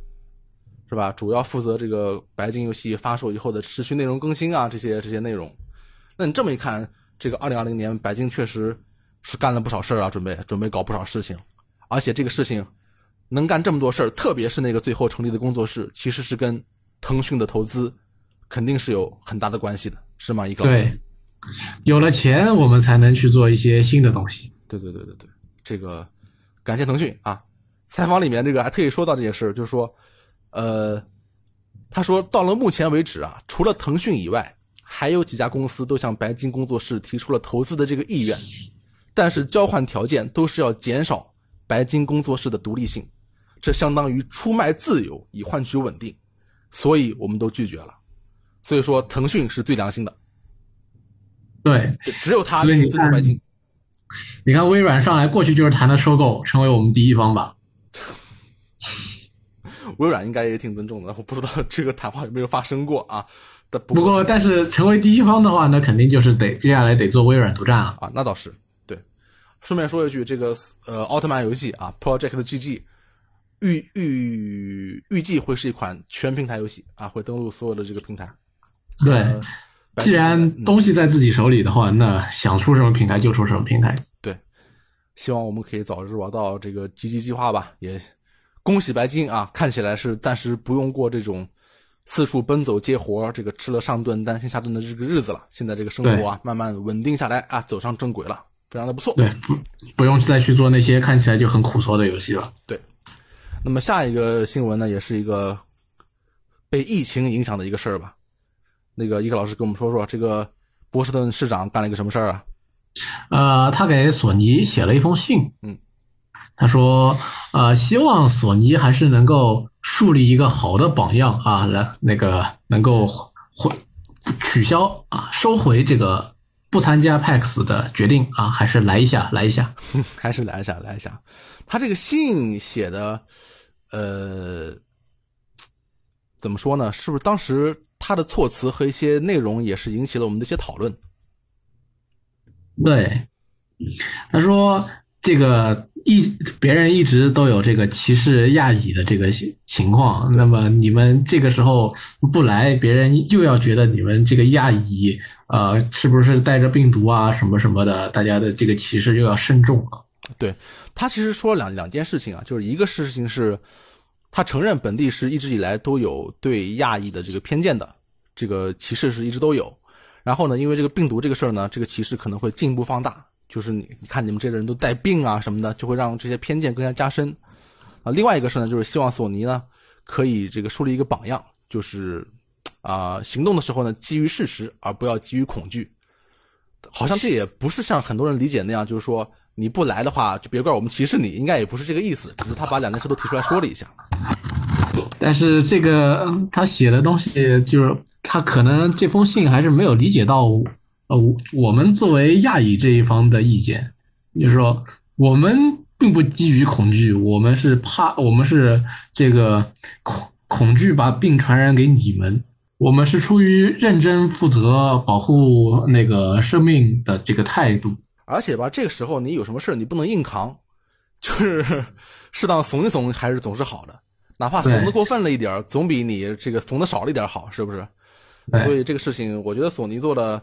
Speaker 1: 是吧？主要负责这个白金游戏发售以后的持续内容更新啊，这些这些内容。那你这么一看，这个二零二零年白金确实是干了不少事儿啊，准备准备搞不少事情。而且这个事情能干这么多事儿，特别是那个最后成立的工作室，其实是跟腾讯的投资肯定是有很大的关系的，是吗？一个
Speaker 2: 对，有了钱，我们才能去做一些新的东西。
Speaker 1: 对对对对对，这个感谢腾讯啊！采访里面这个还特意说到这件事，就是说，呃，他说到了目前为止啊，除了腾讯以外，还有几家公司都向白金工作室提出了投资的这个意愿，但是交换条件都是要减少。白金工作室的独立性，这相当于出卖自由以换取稳定，所以我们都拒绝了。所以说，腾讯是最良心的，
Speaker 2: 对，
Speaker 1: 只有他尊重白金。
Speaker 2: 你看，微软上来过去就是谈的收购，成为我们第一方吧。
Speaker 1: 微软应该也挺尊重的，我不知道这个谈话有没有发生过啊？
Speaker 2: 不过，但是成为第一方的话，那肯定就是得接下来得做微软独占啊
Speaker 1: 啊。那倒是对。顺便说一句，这个呃奥特曼游戏啊，Project GG，预预预计会是一款全平台游戏啊，会登录所有的这个平台。
Speaker 2: 对，既然东西在自己手里的话，那想出什么平台就出什么平台。
Speaker 1: 对，希望我们可以早日玩到这个 GG 计划吧。也恭喜白金啊，看起来是暂时不用过这种四处奔走接活，这个吃了上顿担心下顿的这个日子了。现在这个生活啊，慢慢稳定下来啊，走上正轨了。非常的不错，
Speaker 2: 对，不不用再去做那些看起来就很苦涩的游戏了。
Speaker 1: 对，那么下一个新闻呢，也是一个被疫情影响的一个事儿吧。那个伊克老师跟我们说说，这个波士顿市长干了一个什么事儿啊？
Speaker 2: 呃，他给索尼写了一封信，嗯，他说，呃，希望索尼还是能够树立一个好的榜样啊，来那个能够回取消啊，收回这个。不参加 PAX 的决定啊，还是来一下，来一下，
Speaker 1: 还是来一下，来一下。他这个信写的，呃，怎么说呢？是不是当时他的措辞和一些内容也是引起了我们的一些讨论？
Speaker 2: 对，他说这个。一别人一直都有这个歧视亚裔的这个情况，那么你们这个时候不来，别人又要觉得你们这个亚裔，呃，是不是带着病毒啊什么什么的？大家的这个歧视又要慎重了。
Speaker 1: 对他其实说了两两件事情啊，就是一个事情是，他承认本地是一直以来都有对亚裔的这个偏见的，这个歧视是一直都有。然后呢，因为这个病毒这个事儿呢，这个歧视可能会进一步放大。就是你，你看你们这个人都带病啊什么的，就会让这些偏见更加加深，啊，另外一个事呢，就是希望索尼呢可以这个树立一个榜样，就是啊，行动的时候呢基于事实，而不要基于恐惧。好像这也不是像很多人理解那样，就是说你不来的话，就别怪我们歧视你，应该也不是这个意思，只是他把两件事都提出来说了一下。
Speaker 2: 但是这个他写的东西，就是他可能这封信还是没有理解到。呃，我们作为亚裔这一方的意见，就是说，我们并不基于恐惧，我们是怕，我们是这个恐恐惧把病传染给你们，我们是出于认真负责保护那个生命的这个态度。
Speaker 1: 而且吧，这个时候你有什么事你不能硬扛，就是适当怂一怂还是总是好的，哪怕怂的过分了一点总比你这个怂的少了一点好，是不是？所以这个事情，我觉得索尼做的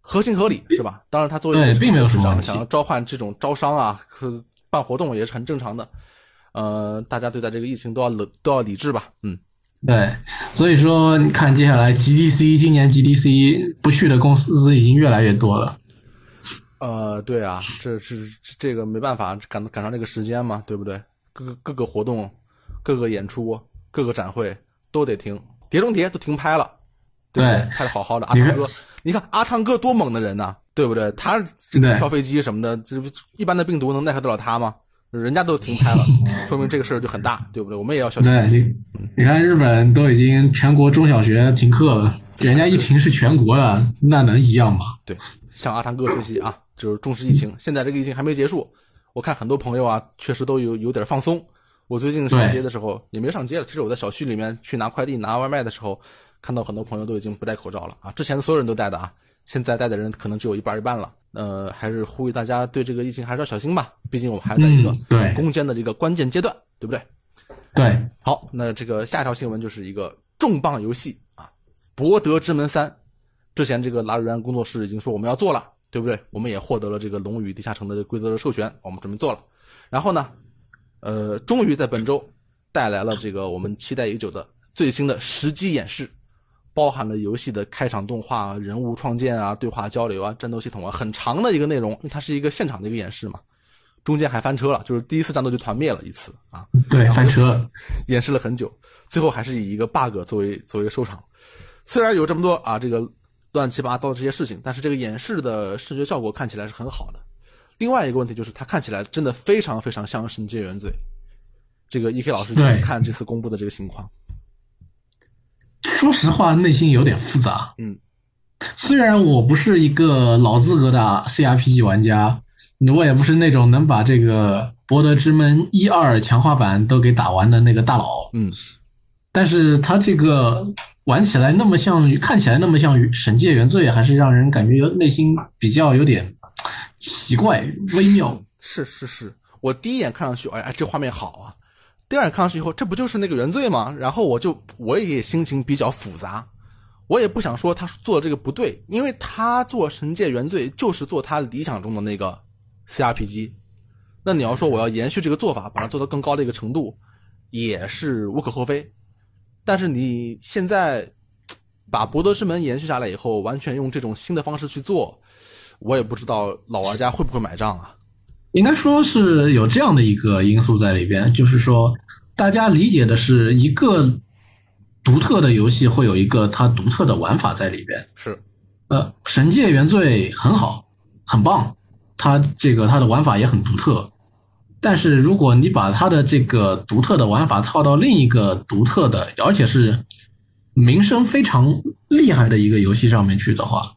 Speaker 1: 合情合理，是吧？当然，他作为
Speaker 2: 并没有什么
Speaker 1: 想要召唤这种招商啊，办活动也是很正常的。呃，大家对待这个疫情都要冷，都要理智吧？嗯。
Speaker 2: 对，所以说你看，接下来 GDC 今年 GDC 不去的公司已经越来越多了。
Speaker 1: 呃，对啊，这是这个没办法，赶赶上这个时间嘛，对不对？各个各个活动、各个演出、各个展会都得停，碟中谍都停拍了，对，拍的好好的。阿汤哥，你看阿汤哥多猛的人呐，对不对？他这个跳飞机什么的，这一般的病毒能奈何得了他吗？人家都停拍了，说明这个事儿就很大，对不对？我们也要小心。
Speaker 2: 对，你你看日本都已经全国中小学停课了，人家一停是全国的，那能一样吗？
Speaker 1: 对，向阿汤哥学习啊，就是重视疫情。现在这个疫情还没结束，我看很多朋友啊，确实都有有点放松。我最近上街的时候也没上街了，其实我在小区里面去拿快递、拿外卖的时候，看到很多朋友都已经不戴口罩了啊。之前所有人都戴的啊，现在戴的人可能只有一半一半了。呃，还是呼吁大家对这个疫情还是要小心吧，毕竟我们还在一个攻坚的这个关键阶段，对不对？
Speaker 2: 对，
Speaker 1: 好，那这个下一条新闻就是一个重磅游戏啊，《博德之门三》。之前这个拉瑞安工作室已经说我们要做了，对不对？我们也获得了这个《龙与地下城》的规则的授权，我们准备做了。然后呢，呃，终于在本周带来了这个我们期待已久的最新的实机演示。包含了游戏的开场动画、人物创建啊、对话交流啊、战斗系统啊，很长的一个内容，因为它是一个现场的一个演示嘛。中间还翻车了，就是第一次战斗就团灭了一次啊。
Speaker 2: 对，翻车，
Speaker 1: 演示了很久，最后还是以一个 bug 作为作为收场。虽然有这么多啊这个乱七八糟的这些事情，但是这个演示的视觉效果看起来是很好的。另外一个问题就是，它看起来真的非常非常像《神界原罪》。这个 E K 老师怎么看这次公布的这个情况？
Speaker 2: 说实话，内心有点复杂。
Speaker 1: 嗯，
Speaker 2: 虽然我不是一个老资格的 CRPG 玩家，我也不是那种能把这个《博德之门》一二强化版都给打完的那个大佬。
Speaker 1: 嗯，
Speaker 2: 但是他这个玩起来那么像，看起来那么像《神界原罪》，还是让人感觉内心比较有点奇怪、微妙。
Speaker 1: 是是是，我第一眼看上去，哎哎，这画面好啊。第二眼看上去以后，这不就是那个原罪吗？然后我就我也心情比较复杂，我也不想说他做这个不对，因为他做神界原罪就是做他理想中的那个 CRPG。那你要说我要延续这个做法，把它做到更高的一个程度，也是无可厚非。但是你现在把博德之门延续下来以后，完全用这种新的方式去做，我也不知道老玩家会不会买账啊。
Speaker 2: 应该说是有这样的一个因素在里边，就是说，大家理解的是一个独特的游戏会有一个它独特的玩法在里边。
Speaker 1: 是，
Speaker 2: 呃，《神界原罪》很好，很棒，它这个它的玩法也很独特。但是如果你把它的这个独特的玩法套到另一个独特的，而且是名声非常厉害的一个游戏上面去的话，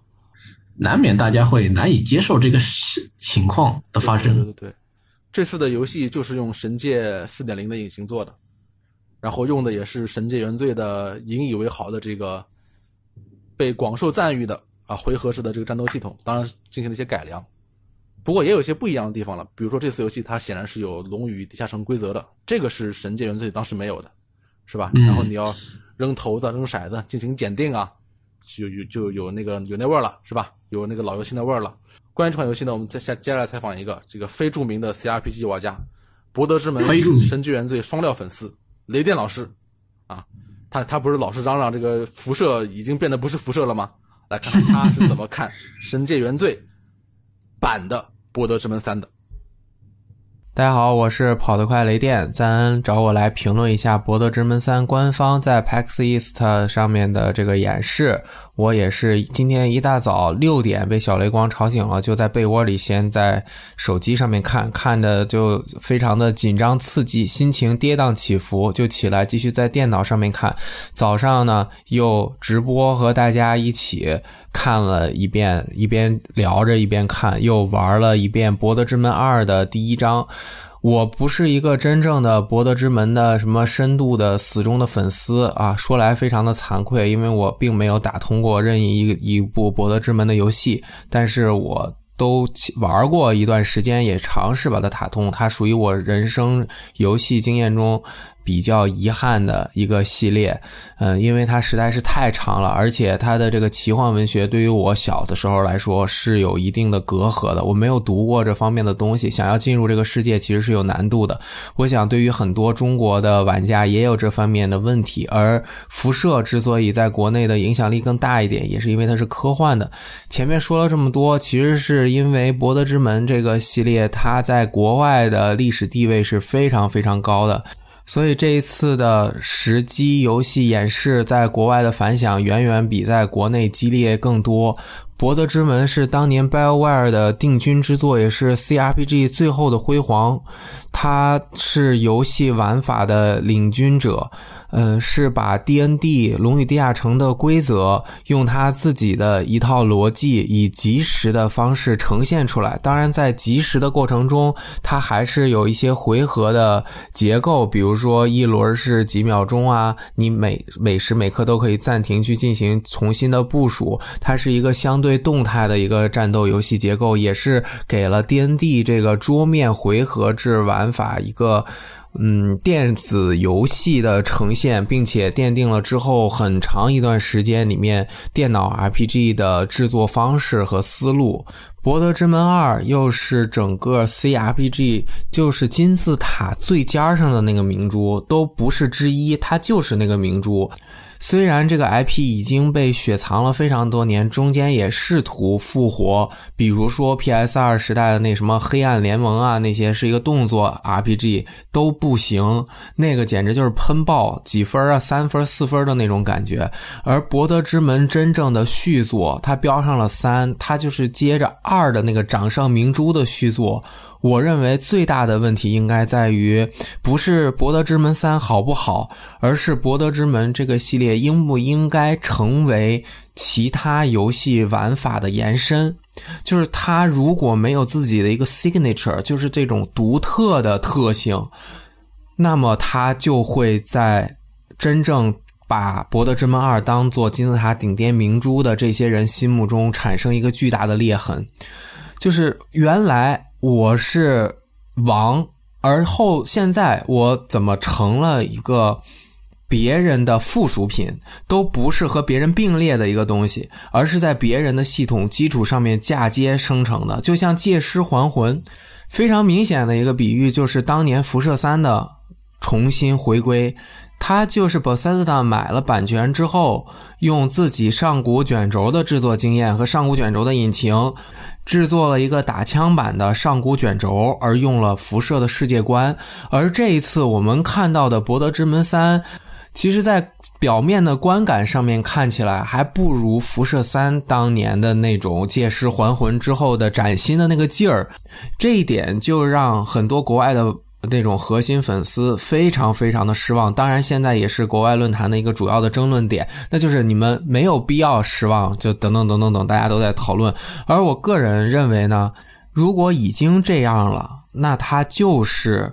Speaker 2: 难免大家会难以接受这个情况的发生。
Speaker 1: 对对对，这次的游戏就是用《神界四点零》的引擎做的，然后用的也是《神界原罪》的引以为豪的这个被广受赞誉的啊回合式的这个战斗系统，当然进行了一些改良。不过也有一些不一样的地方了，比如说这次游戏它显然是有龙与地下城规则的，这个是《神界原罪》当时没有的，是吧？然后你要扔骰子、扔骰子进行检定啊。就有就有那个有那味儿了，是吧？有那个老游戏那味儿了。关于这款游戏呢，我们再下接下来采访一个这个非著名的 CRPG 玩家，《博德之门》《神之原罪》双料粉丝雷电老师啊，他他不是老是嚷嚷这个辐射已经变得不是辐射了吗？来看看他是怎么看《神界原罪》版的《博德之门三》的。
Speaker 4: 大家好，我是跑得快雷电，咱找我来评论一下《博德之门三》官方在 PAX East 上面的这个演示。我也是今天一大早六点被小雷光吵醒了，就在被窝里先在手机上面看，看的就非常的紧张刺激，心情跌宕起伏，就起来继续在电脑上面看。早上呢又直播和大家一起看了一遍，一边聊着一边看，又玩了一遍《博德之门二》的第一章。我不是一个真正的《博德之门》的什么深度的死忠的粉丝啊，说来非常的惭愧，因为我并没有打通过任意一一部《博德之门》的游戏，但是我都玩过一段时间，也尝试把它打通。它属于我人生游戏经验中。比较遗憾的一个系列，嗯，因为它实在是太长了，而且它的这个奇幻文学对于我小的时候来说是有一定的隔阂的。我没有读过这方面的东西，想要进入这个世界其实是有难度的。我想对于很多中国的玩家也有这方面的问题。而辐射之所以在国内的影响力更大一点，也是因为它是科幻的。前面说了这么多，其实是因为《博德之门》这个系列它在国外的历史地位是非常非常高的。所以这一次的实机游戏演示，在国外的反响远远比在国内激烈更多。《博德之门》是当年 BioWare 的定军之作，也是 CRPG 最后的辉煌。它是游戏玩法的领军者。嗯，是把 D N D 龙与地下城的规则用他自己的一套逻辑，以即时的方式呈现出来。当然，在即时的过程中，它还是有一些回合的结构，比如说一轮是几秒钟啊，你每每时每刻都可以暂停去进行重新的部署。它是一个相对动态的一个战斗游戏结构，也是给了 D N D 这个桌面回合制玩法一个。嗯，电子游戏的呈现，并且奠定了之后很长一段时间里面电脑 RPG 的制作方式和思路。《博德之门二》又是整个 CRPG 就是金字塔最尖上的那个明珠，都不是之一，它就是那个明珠。虽然这个 IP 已经被雪藏了非常多年，中间也试图复活，比如说 PS2 时代的那什么黑暗联盟啊，那些是一个动作 RPG 都不行，那个简直就是喷爆几分啊，三分四分的那种感觉。而博德之门真正的续作，它标上了三，它就是接着二的那个掌上明珠的续作。我认为最大的问题应该在于，不是《博德之门三》好不好，而是《博德之门》这个系列应不应该成为其他游戏玩法的延伸。就是它如果没有自己的一个 signature，就是这种独特的特性，那么它就会在真正把《博德之门二》当做金字塔顶巅明珠的这些人心目中产生一个巨大的裂痕。就是原来。我是王，而后现在我怎么成了一个别人的附属品？都不是和别人并列的一个东西，而是在别人的系统基础上面嫁接生成的，就像借尸还魂。非常明显的一个比喻就是当年辐射三的重新回归，它就是 Bethesda 买了版权之后，用自己上古卷轴的制作经验和上古卷轴的引擎。制作了一个打枪版的上古卷轴，而用了辐射的世界观。而这一次我们看到的《博德之门三》，其实，在表面的观感上面看起来还不如辐射三当年的那种借尸还魂之后的崭新的那个劲儿。这一点就让很多国外的。那种核心粉丝非常非常的失望，当然现在也是国外论坛的一个主要的争论点，那就是你们没有必要失望，就等等等等等，大家都在讨论。而我个人认为呢，如果已经这样了，那它就是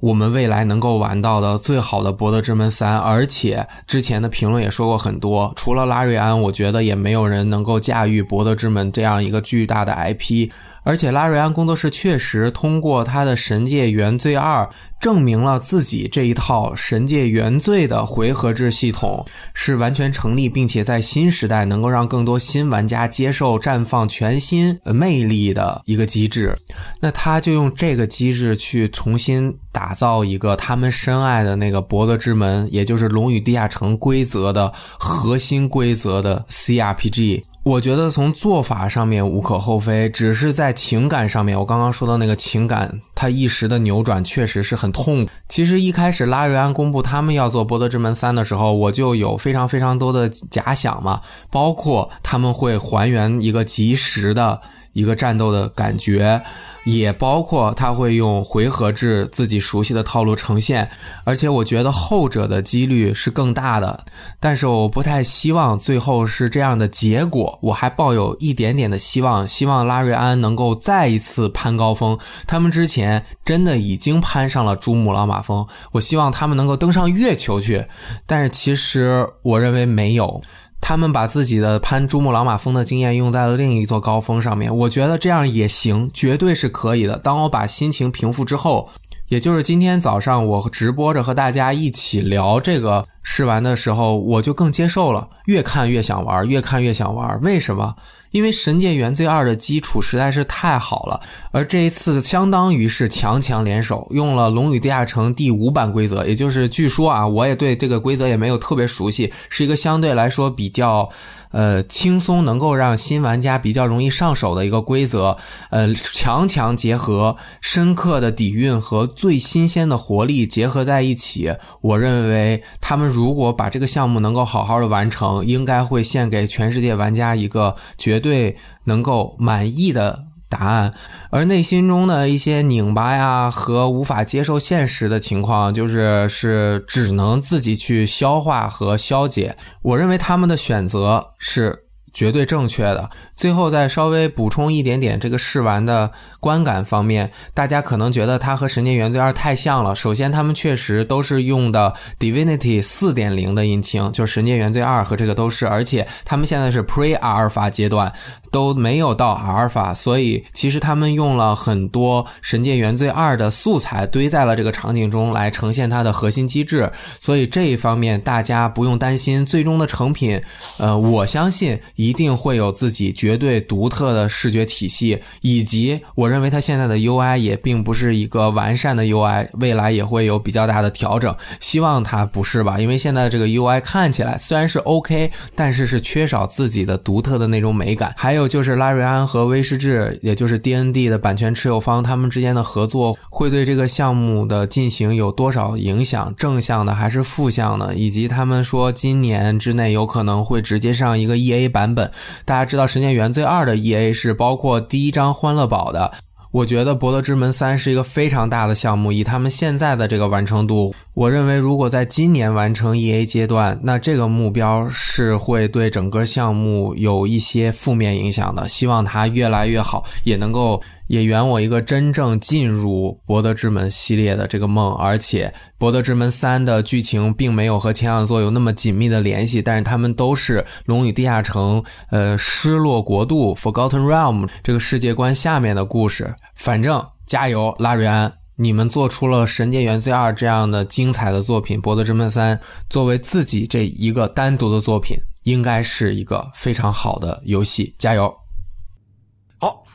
Speaker 4: 我们未来能够玩到的最好的《博德之门三》，而且之前的评论也说过很多，除了拉瑞安，我觉得也没有人能够驾驭《博德之门》这样一个巨大的 IP。而且拉瑞安工作室确实通过他的《神界原罪二》证明了自己这一套《神界原罪》的回合制系统是完全成立，并且在新时代能够让更多新玩家接受绽放全新魅力的一个机制。那他就用这个机制去重新打造一个他们深爱的那个《博德之门》，也就是《龙与地下城》规则的核心规则的 CRPG。我觉得从做法上面无可厚非，只是在情感上面，我刚刚说的那个情感，它一时的扭转确实是很痛。其实一开始拉瑞安公布他们要做《博德之门三》的时候，我就有非常非常多的假想嘛，包括他们会还原一个及时的一个战斗的感觉。也包括他会用回合制自己熟悉的套路呈现，而且我觉得后者的几率是更大的。但是我不太希望最后是这样的结果，我还抱有一点点的希望，希望拉瑞安能够再一次攀高峰。他们之前真的已经攀上了珠穆朗玛峰，我希望他们能够登上月球去。但是其实我认为没有。他们把自己的攀珠穆朗玛峰的经验用在了另一座高峰上面，我觉得这样也行，绝对是可以的。当我把心情平复之后，也就是今天早上我直播着和大家一起聊这个试玩的时候，我就更接受了。越看越想玩，越看越想玩。为什么？因为《神界原罪二》的基础实在是太好了，而这一次相当于是强强联手，用了《龙与地下城》第五版规则，也就是据说啊，我也对这个规则也没有特别熟悉，是一个相对来说比较。呃，轻松能够让新玩家比较容易上手的一个规则，呃，强强结合，深刻的底蕴和最新鲜的活力结合在一起，我认为他们如果把这个项目能够好好的完成，应该会献给全世界玩家一个绝对能够满意的。答案，而内心中的一些拧巴呀和无法接受现实的情况，就是是只能自己去消化和消解。我认为他们的选择是。绝对正确的。最后再稍微补充一点点这个试玩的观感方面，大家可能觉得它和《神界原罪二》太像了。首先，他们确实都是用的 Divinity 四点零的引擎，就是《神界原罪二》和这个都是，而且他们现在是 Pre 阿尔法阶段，都没有到阿尔法，所以其实他们用了很多《神界原罪二》的素材堆在了这个场景中来呈现它的核心机制，所以这一方面大家不用担心最终的成品。呃，我相信一定会有自己绝对独特的视觉体系，以及我认为它现在的 UI 也并不是一个完善的 UI，未来也会有比较大的调整。希望它不是吧？因为现在的这个 UI 看起来虽然是 OK，但是是缺少自己的独特的那种美感。还有还有就是拉瑞安和威士治，也就是 DND 的版权持有方，他们之间的合作会对这个项目的进行有多少影响？正向的还是负向的？以及他们说今年之内有可能会直接上一个 EA 版本。大家知道《神剑原罪二》的 EA 是包括第一张《欢乐堡》的，我觉得《博德之门三》是一个非常大的项目，以他们现在的这个完成度，我认为如果在今年完成 EA 阶段，那这个目标是会对整个项目有一些负面影响的。希望它越来越好，也能够。也圆我一个真正进入《博德之门》系列的这个梦，而且《博德之门三》的剧情并没有和前两作有那么紧密的联系，但是他们都是《龙与地下城》呃失落国度 （Forgotten Realm） 这个世界观下面的故事。反正加油，拉瑞安，你们做出了《神界原罪二》这样的精彩的作品，《博德之门三》作为自己这一个单独的作品，应该是一个非常好的游戏。加油！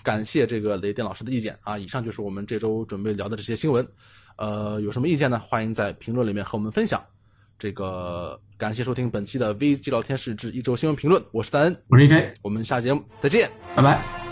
Speaker 1: 感谢这个雷电老师的意见啊！以上就是我们这周准备聊的这些新闻，呃，有什么意见呢？欢迎在评论里面和我们分享。这个感谢收听本期的 VG 聊天室之一周新闻评论，我是三恩，
Speaker 2: 我是 K，
Speaker 1: 我们下节目再见，
Speaker 2: 拜拜。